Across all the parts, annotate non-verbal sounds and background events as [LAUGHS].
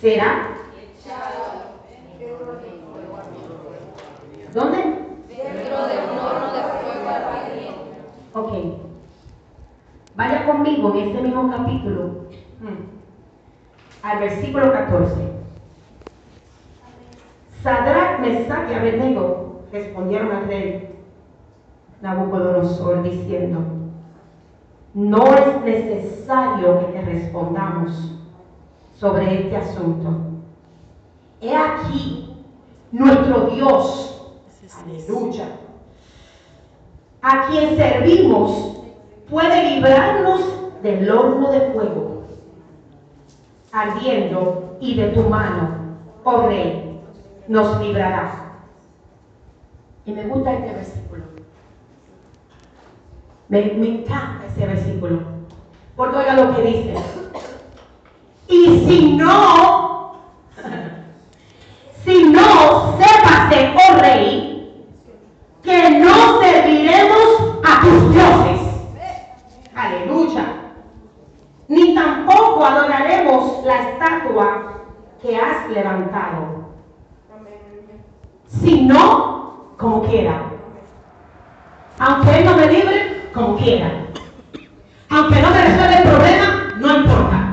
será ¿Dónde? Dentro de un horno de fuego ardiente. Ok. Vaya conmigo en este mismo capítulo mm, al versículo 14. Sadrach, Mesach y Abednego respondieron al rey Nabucodonosor diciendo, no es necesario que te respondamos sobre este asunto. He aquí nuestro Dios Aleluya. A quien servimos puede librarnos del horno de fuego, ardiendo, y de tu mano, oh rey, nos librará. Y me gusta este versículo. Me, me encanta ese versículo. Porque oiga lo que dice. Si no, si no, sépase, oh rey, que no serviremos a tus dioses. Aleluya. Ni tampoco adoraremos la estatua que has levantado. Sino como quiera. Aunque Él no me libre, como quiera. Aunque no me resuelva el problema, no importa.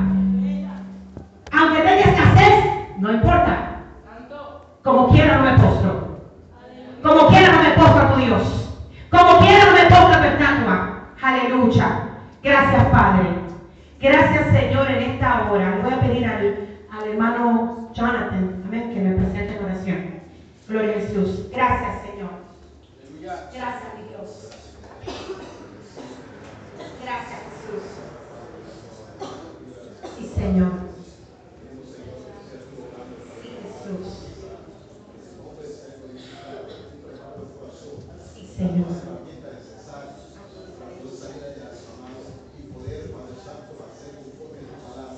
Aunque tenga escasez, no importa. Como quiera no me postro. Como quiera no me postro a tu Dios. Como quiera no me postro a tu estatua. Aleluya. Gracias, Padre. Gracias, Señor, en esta hora. Le voy a pedir al, al hermano Jonathan, amén, que me presente en oración. Gloria a Jesús. Gracias, Señor. Gracias, mi Dios. Gracias, Jesús. Sí, Señor. Sí, Jesús. Sí, Señor.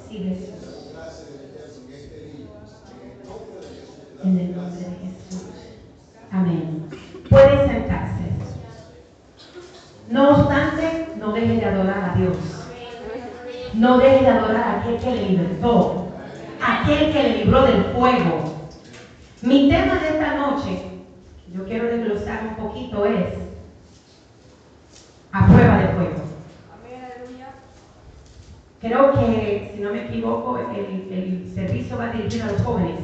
Sí, Jesús. En el nombre de Jesús. Amén. Puede sentarse. No obstante, no deje de adorar a Dios. No deje de adorar a aquel que le libertó. Aquel que le libró del fuego. Mi tema de esta noche, yo quiero desglosar un poquito, es a prueba de fuego. Creo que, si no me equivoco, el, servicio va dirigido a los jóvenes.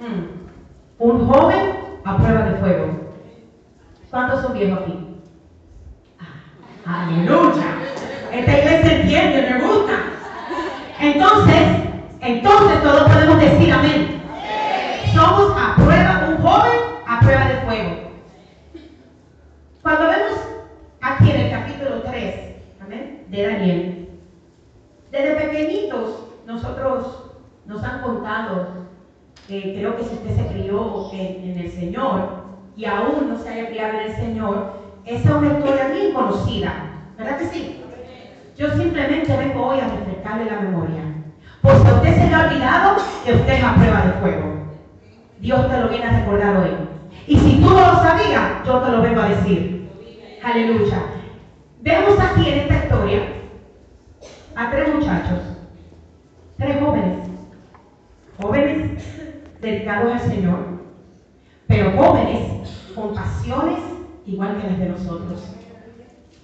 Mm. Un joven a prueba de fuego. ¿Cuántos son viejos aquí? Ah, aleluya. Esta iglesia entiende, me gusta. Entonces, entonces todos podemos decir amén. Somos a prueba, un joven a prueba de fuego. Cuando vemos aquí en el capítulo 3, amén, de Daniel, desde pequeñitos nosotros nos han contado, eh, creo que si usted se crió en, en el Señor y aún no se haya criado en el Señor, esa es una historia bien conocida, ¿verdad que sí? Yo simplemente vengo hoy a refrescarle la memoria. Por si a usted se le ha olvidado que usted es a prueba de fuego. Dios te lo viene a recordar hoy. Y si tú no lo sabías, yo te lo vengo a decir. Aleluya. Vemos aquí en esta historia a tres muchachos, tres jóvenes, jóvenes al Señor, pero jóvenes con pasiones igual que las de nosotros.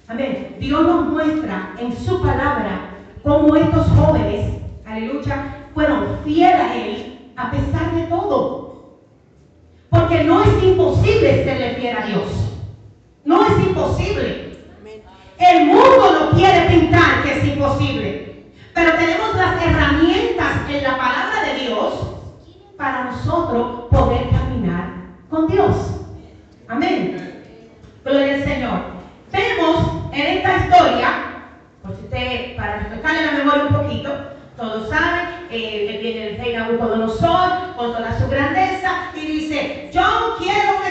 Amén. Dios nos muestra en su palabra cómo estos jóvenes, aleluya, fueron fieles a Él a pesar de todo. Porque no es imposible serle fiel a Dios. No es imposible. El mundo no quiere pintar que es imposible. Pero tenemos las herramientas en la palabra de Dios para nosotros poder caminar con Dios. Amén. Gloria al Señor. Vemos en esta historia, por si usted, para refrescarle la memoria un poquito, todos saben, eh, viene el rey Nabucodonosor con toda su grandeza y dice, yo quiero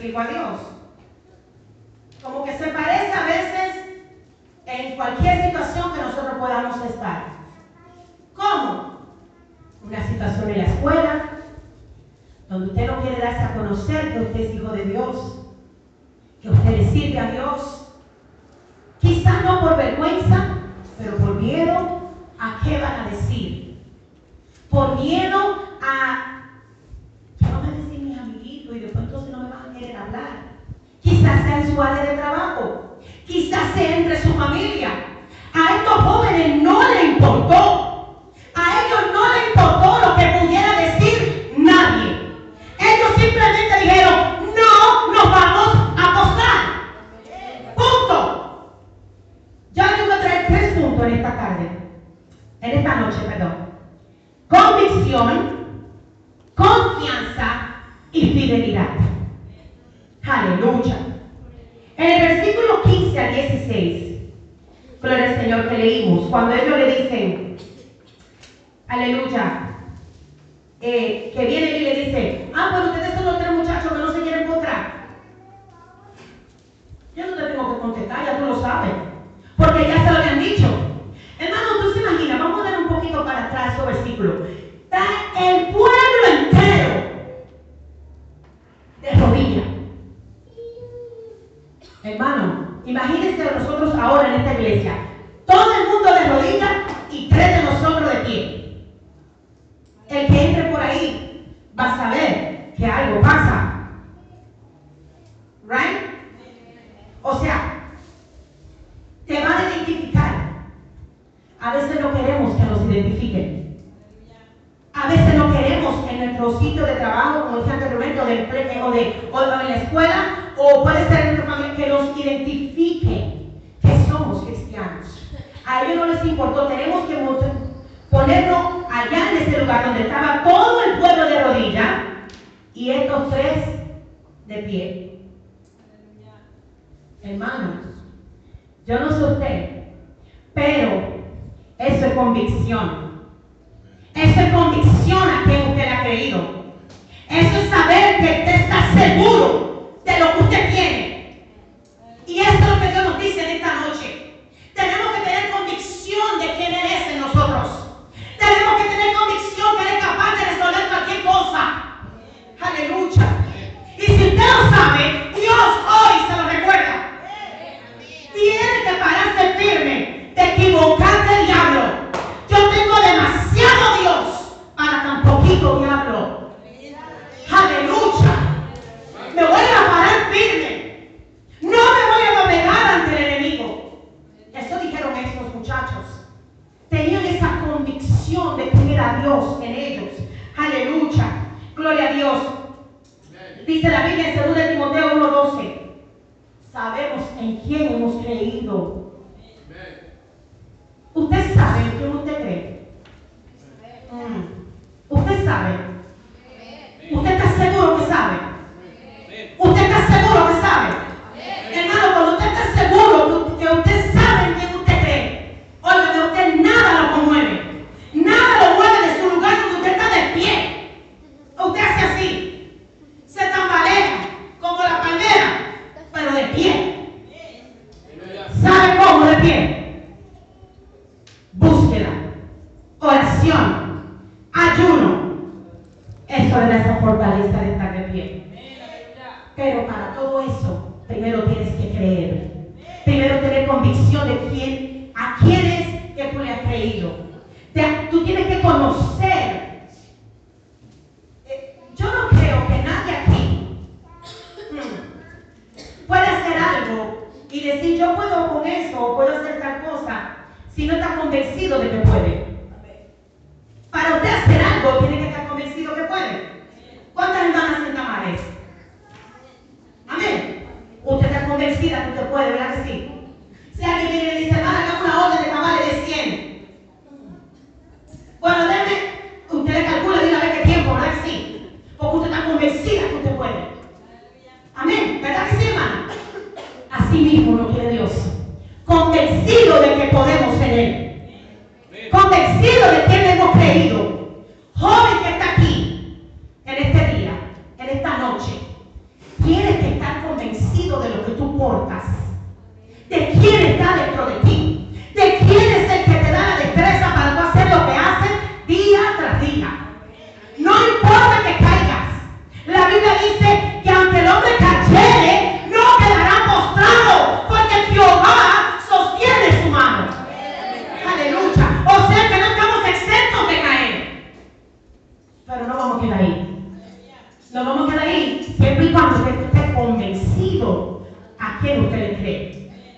sigo a Dios. Como que se parece a veces en cualquier situación que nosotros podamos estar. ¿Cómo? Una situación en la escuela, donde usted no quiere darse a conocer que usted es hijo de Dios, que usted le sirve a Dios. Quizás no por vergüenza, pero por miedo a qué van a decir. Por miedo a ¿qué van a decir mis amiguitos? Y después entonces no me van a querer hablar. Quizás sea en de trabajo. Quizás sea entre su familia. A estos jóvenes no le importó. A ellos no le importó lo que pudiera decir nadie. Ellos simplemente dijeron, no nos vamos a postrar. Punto. Ya les tres puntos en esta tarde. En esta noche, perdón. Convicción, confianza y fidelidad. Aleluya. En el versículo 15 al 16, gloria al Señor que leímos, cuando ellos le dicen, aleluya, eh, que viene y le dice, ah, pero ustedes son los tres muchachos que no se quieren postrar. Yo no te tengo que contestar, ya tú lo sabes, porque ya se lo habían dicho. Hermano, tú se imaginas, vamos a dar un poquito para atrás esos versículos. Está el pueblo entero de rodillas. Hermano, imagínense nosotros ahora en esta iglesia. Todo el mundo de rodillas y tres de nosotros de pie. El que entre por ahí va a saber que algo pasa. ¿Right? O sea, te van a identificar. A veces no queremos que nos identifiquen. A veces no queremos en nuestro sitio de trabajo, como decía anteriormente, o, de, o, de, o en la escuela, o puede ser en nuestra familia, que nos identifique que somos cristianos. A ellos no les importó, tenemos que ponernos allá en ese lugar donde estaba todo el pueblo de rodillas y estos tres de pie. Hermanos, yo no sé usted, pero eso es convicción. Eso es convicción a quien usted ha creído. Eso es saber que usted está seguro de lo que usted tiene. Y esto es lo que Dios nos dice en esta noche. Tenemos que tener convicción de quién Él es en nosotros. Tenemos que tener convicción que Él es capaz de resolver cualquier cosa. Aleluya. Y si usted lo sabe,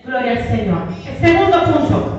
Gloria al Señor. El segundo punto.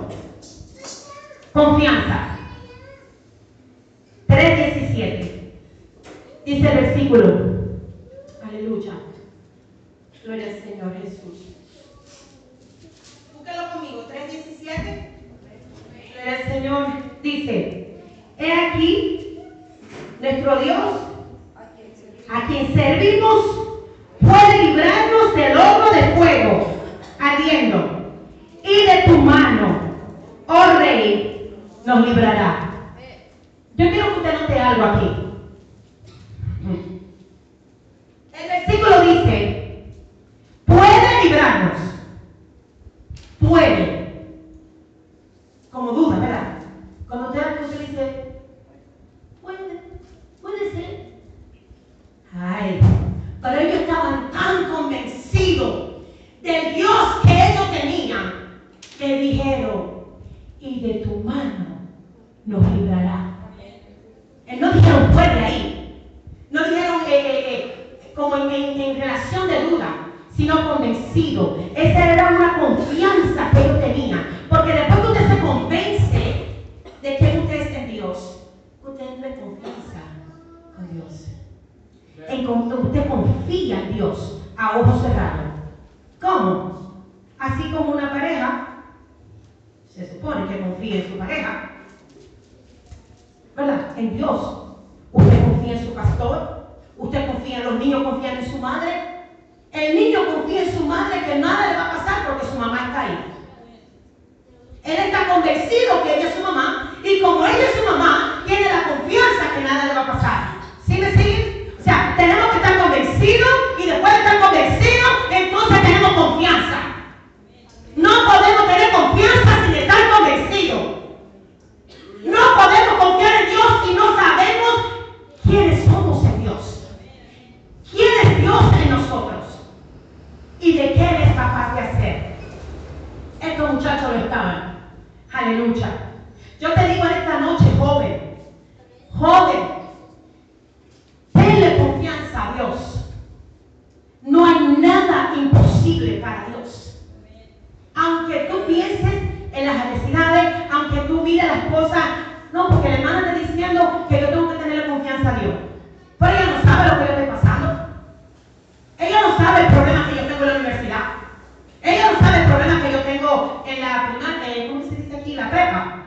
la prepa,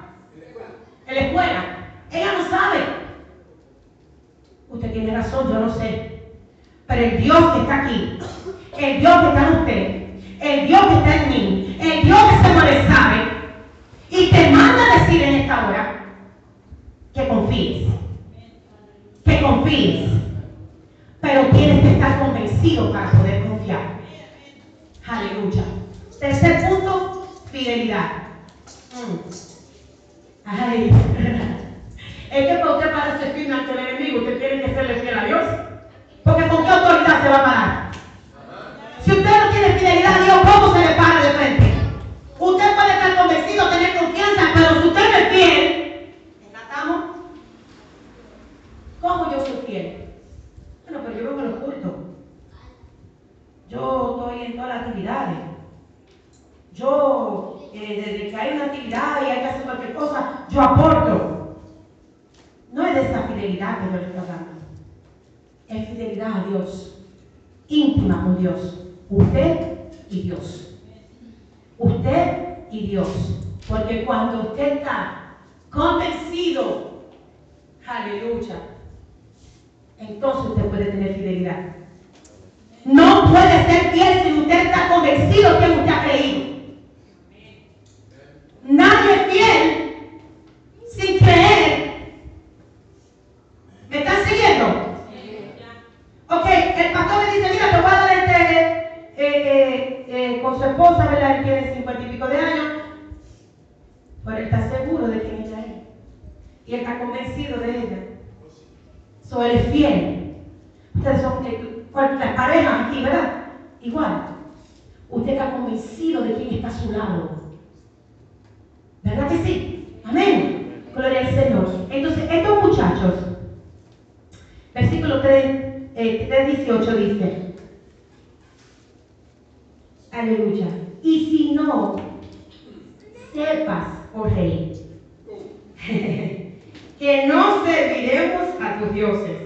en la escuela, ella no sabe. Usted tiene razón, yo no sé. Pero el Dios que está aquí, el Dios que está en usted, el Dios que está en mí, el Dios que se mueve sabe, y te manda a decir en esta hora que confíes, que confíes, pero tienes que estar convencido para poder confiar. Aleluya. Tercer punto, fidelidad. Ay. Es que para usted pararse firme ante el enemigo, usted tiene que serle fiel a Dios. Porque con qué autoridad se va a parar. Si usted no tiene fidelidad a Dios, ¿cómo se le para de frente? Usted puede estar convencido, tener confianza, pero si usted no es fiel, ¿tratamos? ¿Cómo yo soy fiel? Bueno, pero yo vengo los cultos. Yo estoy en todas las actividades. Yo eh, desde que hay una actividad y hay que hacer cualquier cosa, yo aporto. No es de esa fidelidad que yo le estoy hablando. Es fidelidad a Dios, íntima con Dios. Usted y Dios. Usted y Dios. Porque cuando usted está convencido, aleluya, entonces usted puede tener fidelidad. No puede ser fiel si usted está convencido que usted ha creído. Nadie es fiel sin creer. ¿Me están siguiendo? Ok, el pastor me dice, mira, te voy a dar eh, eh, eh, con su esposa, ¿verdad? Él tiene cincuenta y pico de años. Pero él está seguro de quién ella es. Y él está convencido de ella. So, él es fiel. Ustedes son las parejas aquí, ¿verdad? Igual. Usted está convencido de quién está a su lado. ¿Verdad que sí? Amén. Gloria al Señor. Entonces, estos muchachos, versículo 3, eh, 3.18 dice, aleluya, y si no sepas, oh rey, [LAUGHS] que no serviremos a tus dioses,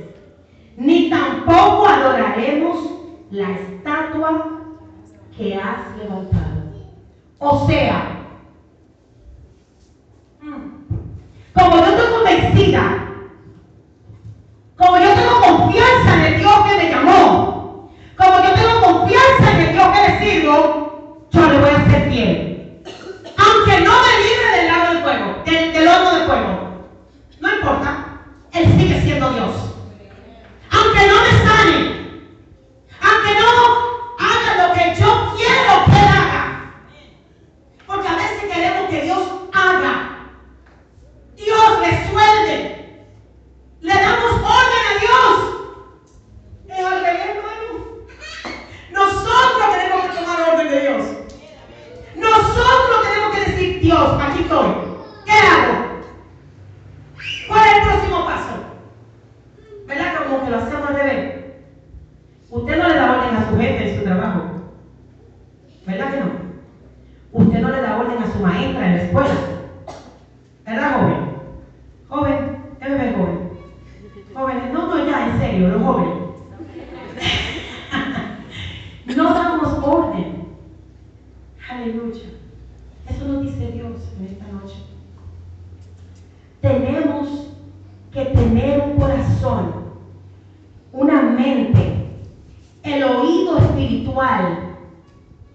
ni tampoco adoraremos la estatua que has levantado. O sea, como yo estoy convencida, como yo tengo confianza en el Dios que me llamó, como yo tengo confianza en el Dios que le sirvo, yo le voy a ser fiel. Aunque no me libre del lado del fuego, del, del horno de fuego. No importa, Él sigue siendo Dios. Aunque no me sane, aunque no haga lo que yo quiero que Él haga. Porque a veces queremos que Dios haga. Dios le suelde. Le damos orden a Dios. Es al revés, hermano. Nosotros tenemos que tomar orden de Dios. Nosotros tenemos que decir, Dios, aquí estoy. ¿Qué hago? ¿Cuál es el próximo paso? ¿Verdad? Como que lo hacemos al revés. Usted no le da orden a su jefe en su trabajo. ¿Verdad que no? Usted no le da orden a su maestra en la escuela. ¿Verdad, joven? Joven, déjeme ver, joven. Jóvenes, no, no, ya, en serio, los jóvenes. no damos orden. Aleluya. Eso nos dice Dios en esta noche. Tenemos que tener un corazón, una mente, el oído espiritual.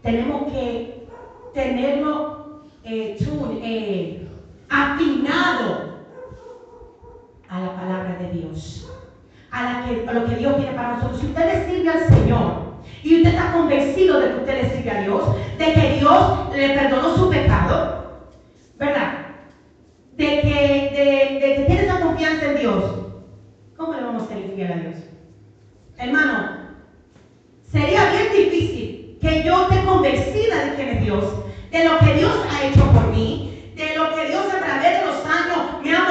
Tenemos que tenerlo eh, tune, eh, afinado a la palabra de Dios, a, lo que Dios tiene para nosotros. Si usted le sirve al Señor y usted está convencido de que usted le sirve a Dios, de que Dios le perdonó su pecado, ¿verdad? De que, de, de tiene esa confianza en Dios, ¿cómo le vamos a ser a Dios? Hermano, sería bien difícil que yo esté convencida de quién es Dios, de lo que Dios ha hecho por mí, de lo que Dios a través de los años me ha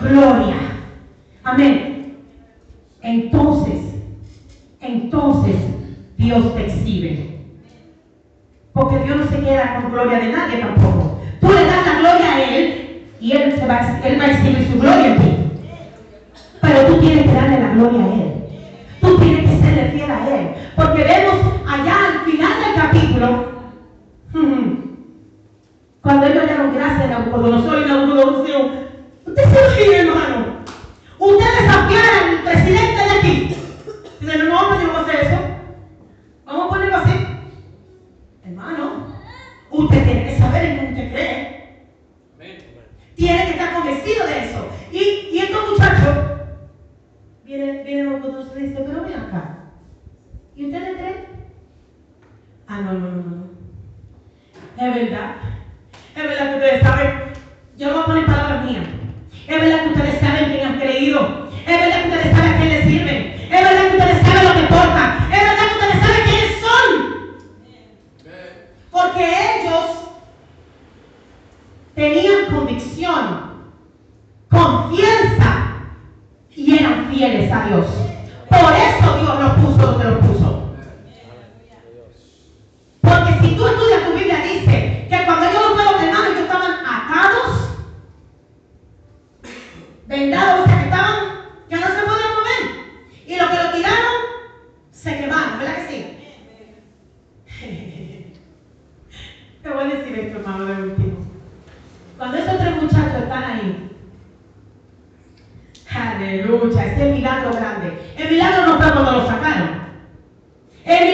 Gloria. Amén. Entonces, entonces Dios te exhibe. Porque Dios no se queda con gloria de nadie tampoco. Tú le das la gloria a Él y Él, se va, él va a exhibir su gloria en ti. Pero tú tienes que darle la gloria a Él. Ah, no, no, no, no. Es verdad. Es verdad que ustedes saben. Yo no voy a poner palabras mías. Es verdad que ustedes saben quién han creído. El milagro no fue cuando lo sacaron. El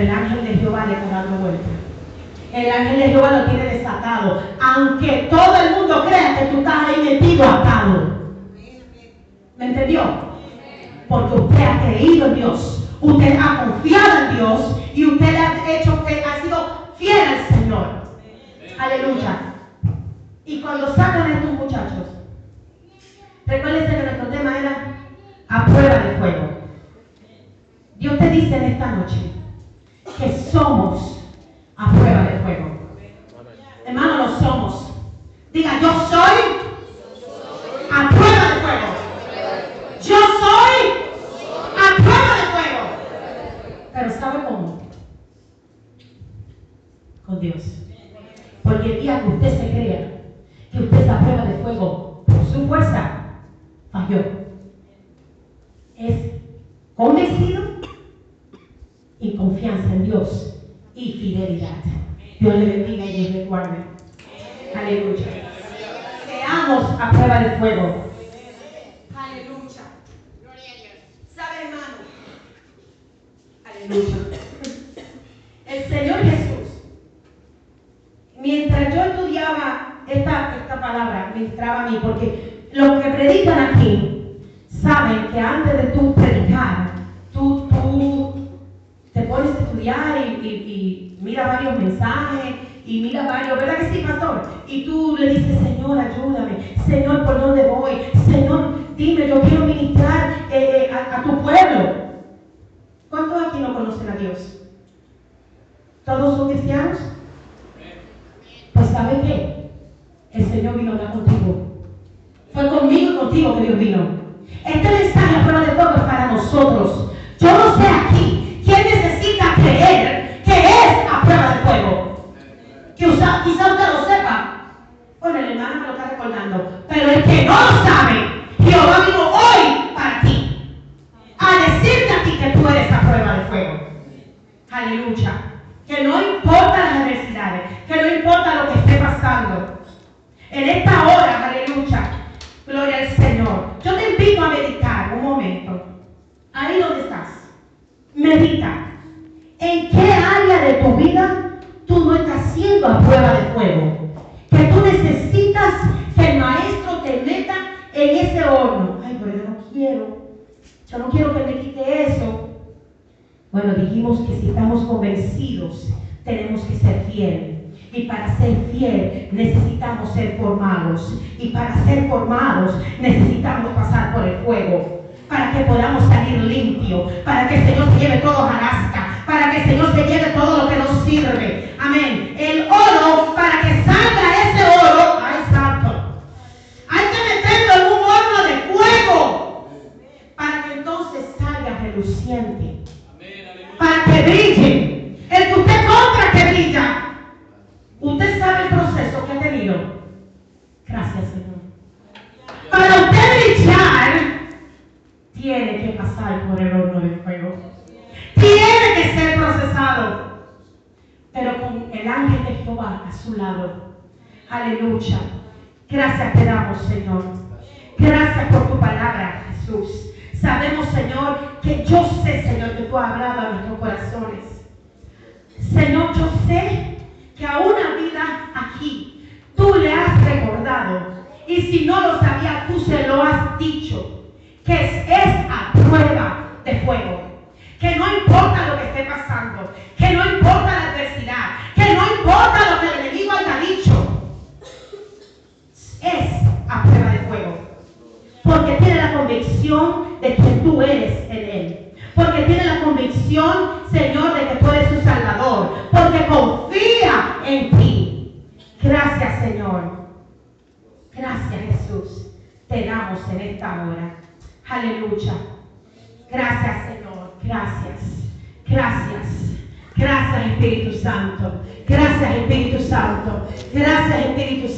el ángel de Jehová le está dando vuelta. El ángel de Jehová lo tiene desatado. Aunque todo el mundo crea que tú estás ahí metido atado. ¿Me entendió? Porque usted ha creído en Dios. Usted ha confiado en Dios. Y usted le ha hecho, que ha sido fiel al Señor. Aleluya. Y cuando sacan estos muchachos, recuérdense que nuestro tema era a prueba de fuego. Dios te dice en esta noche que somos a prueba de fuego. Hermano, lo somos. Diga, yo soy a prueba de fuego. Yo soy a prueba de fuego. Pero ¿sabe cómo? Con Dios. Porque el día que usted se crea que usted es a prueba de fuego por su fuerza, falló. Es convencido confianza en Dios y fidelidad. Dios le bendiga y le guarde. Aleluya. Seamos a prueba de fuego. Aleluya. ¿Sabe, hermano? Aleluya. El Señor Jesús, mientras yo estudiaba esta, esta palabra, me entraba a mí, porque los que predican aquí saben que antes de tú predicar, y, mira varios mensajes y mira varios, ¿verdad que sí, pastor? Y tú le dices, Señor, ayúdame, Señor, ¿por dónde voy? Señor, dime, yo quiero ministrar eh, a, tu pueblo. ¿Cuántos aquí no conocen a Dios? ¿Todos son cristianos? Pues ¿sabe qué? El Señor vino a hablar contigo. Fue conmigo y contigo que Dios vino. Este mensaje a prueba de todo es para nosotros. Yo no sé aquí Que usa- quizá usted lo sepa. Bueno, el hermano me lo está recordando. Pero el que no lo sabe, Jehová vino hoy para ti. A decirte a ti que tú eres a prueba de fuego. Aleluya. Que no importa las adversidades, que no importa lo que esté pasando. En esta hora, aleluya, gloria al Señor. Yo te invito a meditar un momento. Ahí donde estás. Medita. ¿En qué área de tu vida tú no estás siendo a prueba de fuego? Que tú necesitas que el maestro te meta en ese horno. Ay, pero yo no quiero. Yo no quiero que me quite eso. Bueno, dijimos que si estamos tenemos que ser fieles. Y para ser fiel necesitamos ser formados. Y para ser formados necesitamos pasar por el fuego. Para que podamos salir limpios. Para que el Señor se lleve todo jarasca. Para que el Señor se lleve todo lo que nos sirve. Amén. El oro, para que salga ese oro. ¡Ay, santo! Hay que meterlo en un horno de fuego. Para que entonces salga reluciente para que brille. El que usted compra que brilla. Usted sabe el proceso que ha tenido. Gracias, Señor. Para usted brillar, tiene que pasar por el horno de fuego. Tiene que ser procesado. Pero con el ángel de Jehová a su lado. Aleluya. Gracias te damos, Señor. Gracias por tu palabra, Jesús. Sabemos, Señor, que yo sé, Señor, que tú has hablado a nuestros corazones. Señor, yo sé que a una vida aquí tú le has recordado. Y si no lo sabía, tú se lo has dicho. Que es, es a prueba de fuego. Que no importa lo que esté pasando. Que no importa la adversidad. Que no importa lo que el enemigo haya dicho. Es a prueba de fuego. Porque tiene la convicción de que tú eres en Él. Porque tiene la convicción, Señor, de que tú eres su Salvador. Porque confía en ti. Gracias, Señor. Gracias, Jesús. Te damos en esta hora. Aleluya. Gracias, Señor. Gracias. Gracias. Gracias, Espíritu Santo. Gracias, Espíritu Santo. Gracias, Espíritu Santo.